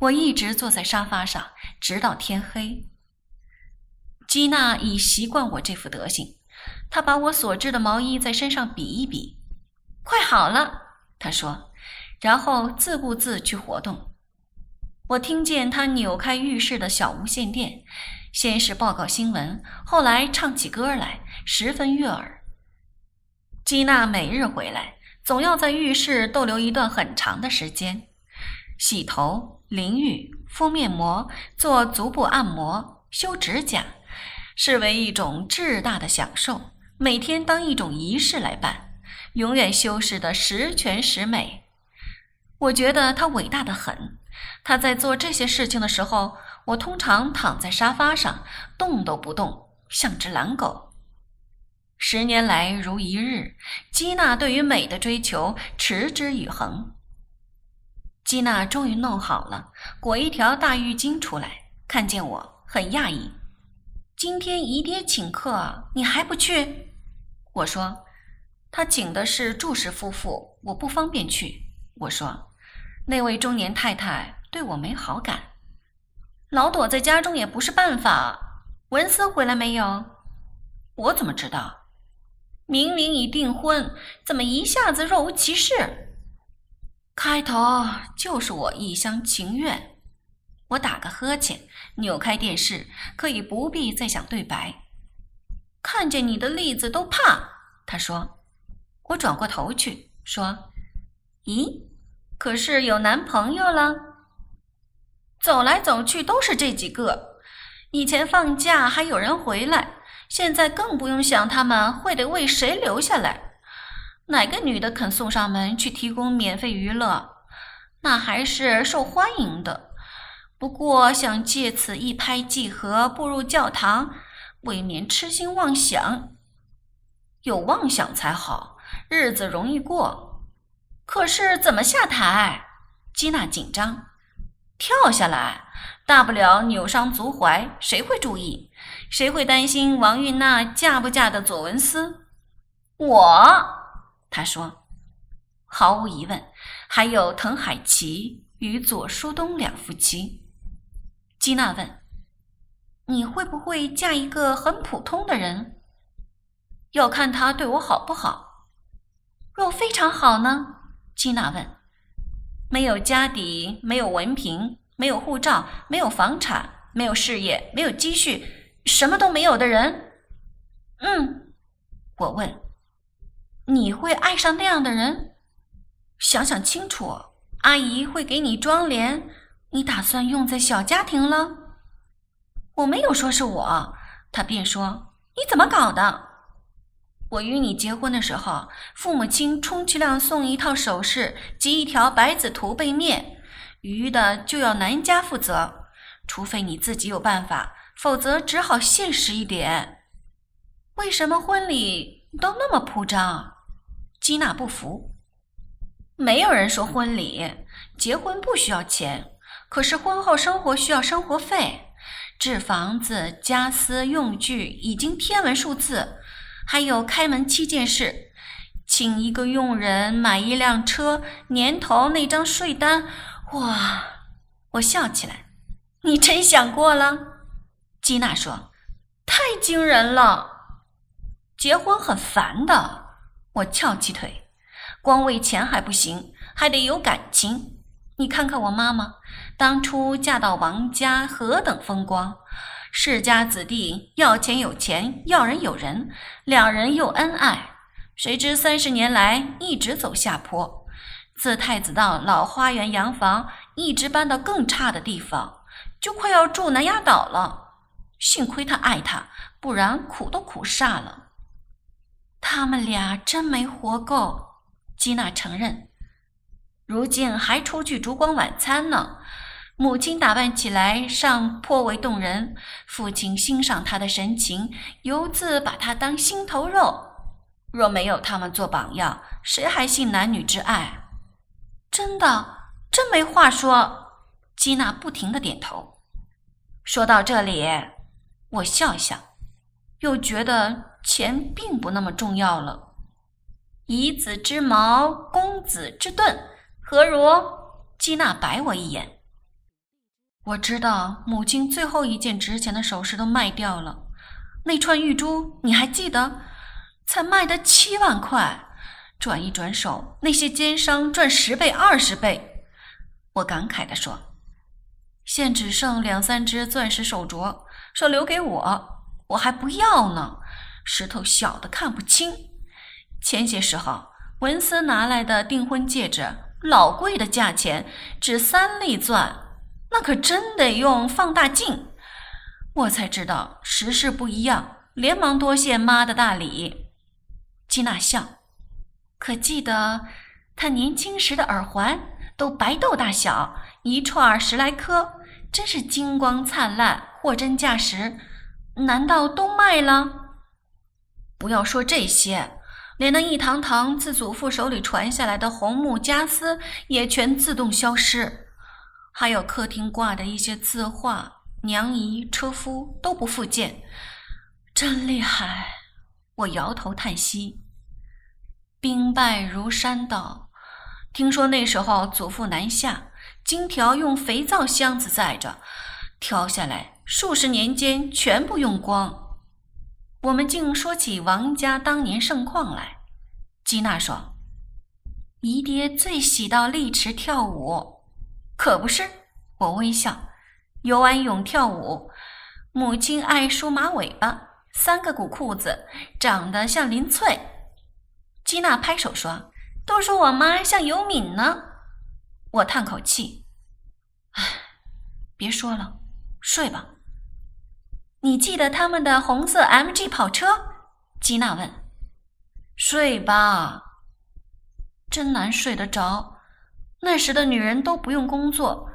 我一直坐在沙发上，直到天黑。基娜已习惯我这副德行，她把我所织的毛衣在身上比一比，快好了，她说，然后自顾自去活动。我听见她扭开浴室的小无线电，先是报告新闻，后来唱起歌来，十分悦耳。基娜每日回来，总要在浴室逗留一段很长的时间，洗头、淋浴、敷面膜、做足部按摩、修指甲。视为一种至大的享受，每天当一种仪式来办，永远修饰的十全十美。我觉得他伟大的很。他在做这些事情的时候，我通常躺在沙发上，动都不动，像只懒狗。十年来如一日，基娜对于美的追求持之以恒。基娜终于弄好了，裹一条大浴巾出来，看见我很讶异。今天姨爹请客，你还不去？我说，他请的是祝氏夫妇，我不方便去。我说，那位中年太太对我没好感，老躲在家中也不是办法。文思回来没有？我怎么知道？明明已订婚，怎么一下子若无其事？开头就是我一厢情愿。我打个呵欠，扭开电视，可以不必再想对白。看见你的例子都怕，他说。我转过头去说：“咦，可是有男朋友了？走来走去都是这几个。以前放假还有人回来，现在更不用想他们会得为谁留下来。哪个女的肯送上门去提供免费娱乐？那还是受欢迎的。”不过想借此一拍即合，步入教堂，未免痴心妄想。有妄想才好，日子容易过。可是怎么下台？基娜紧张。跳下来，大不了扭伤足踝，谁会注意？谁会担心王玉娜嫁不嫁的左文思？我，他说，毫无疑问，还有滕海奇与左书东两夫妻。基娜问：“你会不会嫁一个很普通的人？要看他对我好不好。若非常好呢？”基娜问：“没有家底，没有文凭，没有护照，没有房产，没有事业，没有积蓄，什么都没有的人？”“嗯。”我问：“你会爱上那样的人？想想清楚，阿姨会给你装帘。”你打算用在小家庭了？我没有说是我，他便说：“你怎么搞的？我与你结婚的时候，父母亲充其量送一套首饰及一条百子图背面，余的就要男家负责。除非你自己有办法，否则只好现实一点。为什么婚礼都那么铺张？”基娜不服。没有人说婚礼结婚不需要钱。可是婚后生活需要生活费，置房子、家私、用具已经天文数字，还有开门七件事，请一个佣人，买一辆车，年头那张税单，哇！我笑起来，你真想过了？基娜说：“太惊人了，结婚很烦的。”我翘起腿，光为钱还不行，还得有感情。你看看我妈妈，当初嫁到王家何等风光，世家子弟要钱有钱，要人有人，两人又恩爱。谁知三十年来一直走下坡，自太子道老花园洋房一直搬到更差的地方，就快要住南丫岛了。幸亏他爱她，不然苦都苦煞了。他们俩真没活够，基娜承认。如今还出去烛光晚餐呢，母亲打扮起来尚颇为动人，父亲欣赏她的神情，犹自把她当心头肉。若没有他们做榜样，谁还信男女之爱？真的，真没话说。基娜不停的点头。说到这里，我笑笑，又觉得钱并不那么重要了。以子之矛攻子之盾。何如？基娜白我一眼。我知道母亲最后一件值钱的首饰都卖掉了，那串玉珠你还记得？才卖得七万块，转一转手，那些奸商赚十倍、二十倍。我感慨地说：“现只剩两三只钻石手镯，说留给我，我还不要呢。石头小的看不清。前些时候文斯拿来的订婚戒指，老贵的价钱，只三粒钻，那可真得用放大镜。我才知道时事不一样，连忙多谢妈的大礼。”吉娜笑，可记得她年轻时的耳环都白豆大小，一串十来颗，真是金光灿烂，货真价实。难道都卖了？不要说这些，连那一堂堂自祖父手里传下来的红木家私也全自动消失，还有客厅挂的一些字画、娘姨、车夫都不复见，真厉害。我摇头叹息，兵败如山倒。听说那时候祖父南下，金条用肥皂箱子载着，挑下来数十年间全部用光。我们竟说起王家当年盛况来。基娜说：“姨爹最喜到丽池跳舞，可不是？”我微笑，游完泳跳舞。母亲爱梳马尾巴。三个鼓裤子，长得像林翠。基娜拍手说：“都说我妈像尤敏呢。”我叹口气：“唉，别说了，睡吧。”你记得他们的红色 MG 跑车？吉娜问。“睡吧。”真难睡得着。那时的女人都不用工作，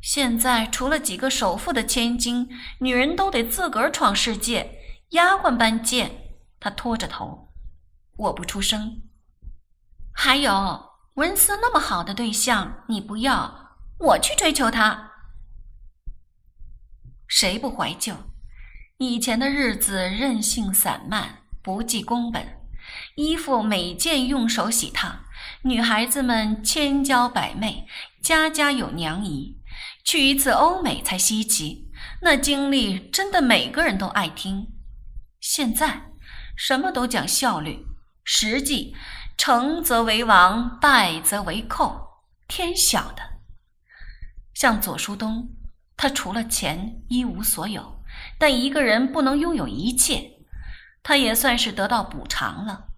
现在除了几个首富的千金，女人都得自个儿闯世界。丫鬟般贱，他拖着头，我不出声。还有文思那么好的对象，你不要，我去追求他。谁不怀旧？以前的日子任性散漫，不计工本，衣服每件用手洗烫，女孩子们千娇百媚，家家有娘姨，去一次欧美才稀奇。那经历真的每个人都爱听。现在什么都讲效率，实际成则为王，败则为寇，天晓得。像左书东，他除了钱一无所有，但一个人不能拥有一切，他也算是得到补偿了。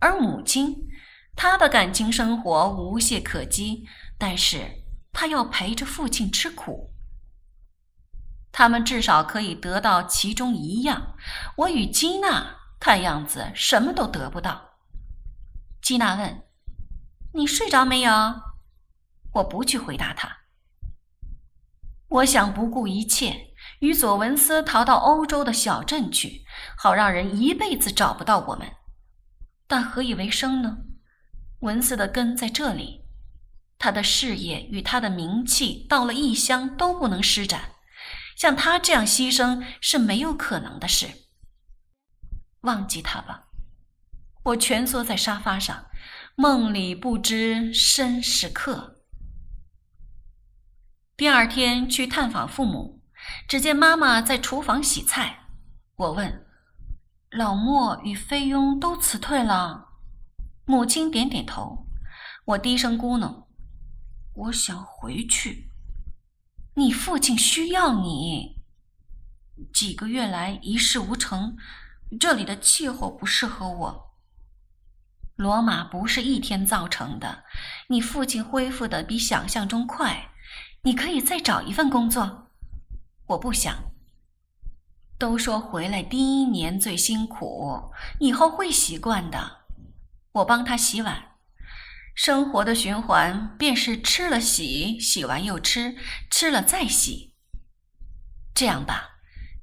而母亲，她的感情生活无懈可击，但是她要陪着父亲吃苦。他们至少可以得到其中一样，我与基娜看样子什么都得不到。基娜问：“你睡着没有？”我不去回答他。我想不顾一切与佐文斯逃到欧洲的小镇去，好让人一辈子找不到我们。但何以为生呢？文斯的根在这里，他的事业与他的名气到了异乡都不能施展。像他这样牺牲是没有可能的事。忘记他吧，我蜷缩在沙发上，梦里不知身是客。第二天去探访父母，只见妈妈在厨房洗菜。我问：“老莫与菲佣都辞退了？”母亲点点头。我低声咕哝：“我想回去。”你父亲需要你。几个月来一事无成，这里的气候不适合我。罗马不是一天造成的，你父亲恢复的比想象中快。你可以再找一份工作。我不想。都说回来第一年最辛苦，以后会习惯的。我帮他洗碗。生活的循环便是吃了洗，洗完又吃，吃了再洗。这样吧，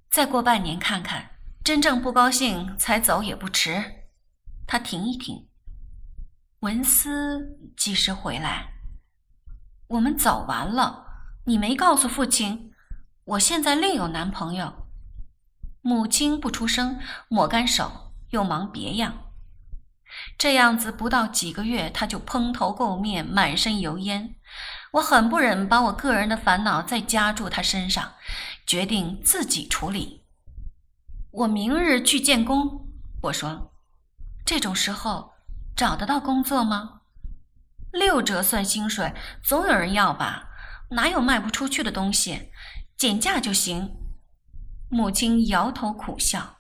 再过半年看看，真正不高兴才走也不迟。他停一停。文思几时回来？我们走完了。你没告诉父亲，我现在另有男朋友。母亲不出声，抹干手，又忙别样。这样子不到几个月，他就蓬头垢面，满身油烟。我很不忍把我个人的烦恼再加注他身上，决定自己处理。我明日去建工。我说：“这种时候找得到工作吗？六折算薪水，总有人要吧？哪有卖不出去的东西？减价就行。”母亲摇头苦笑。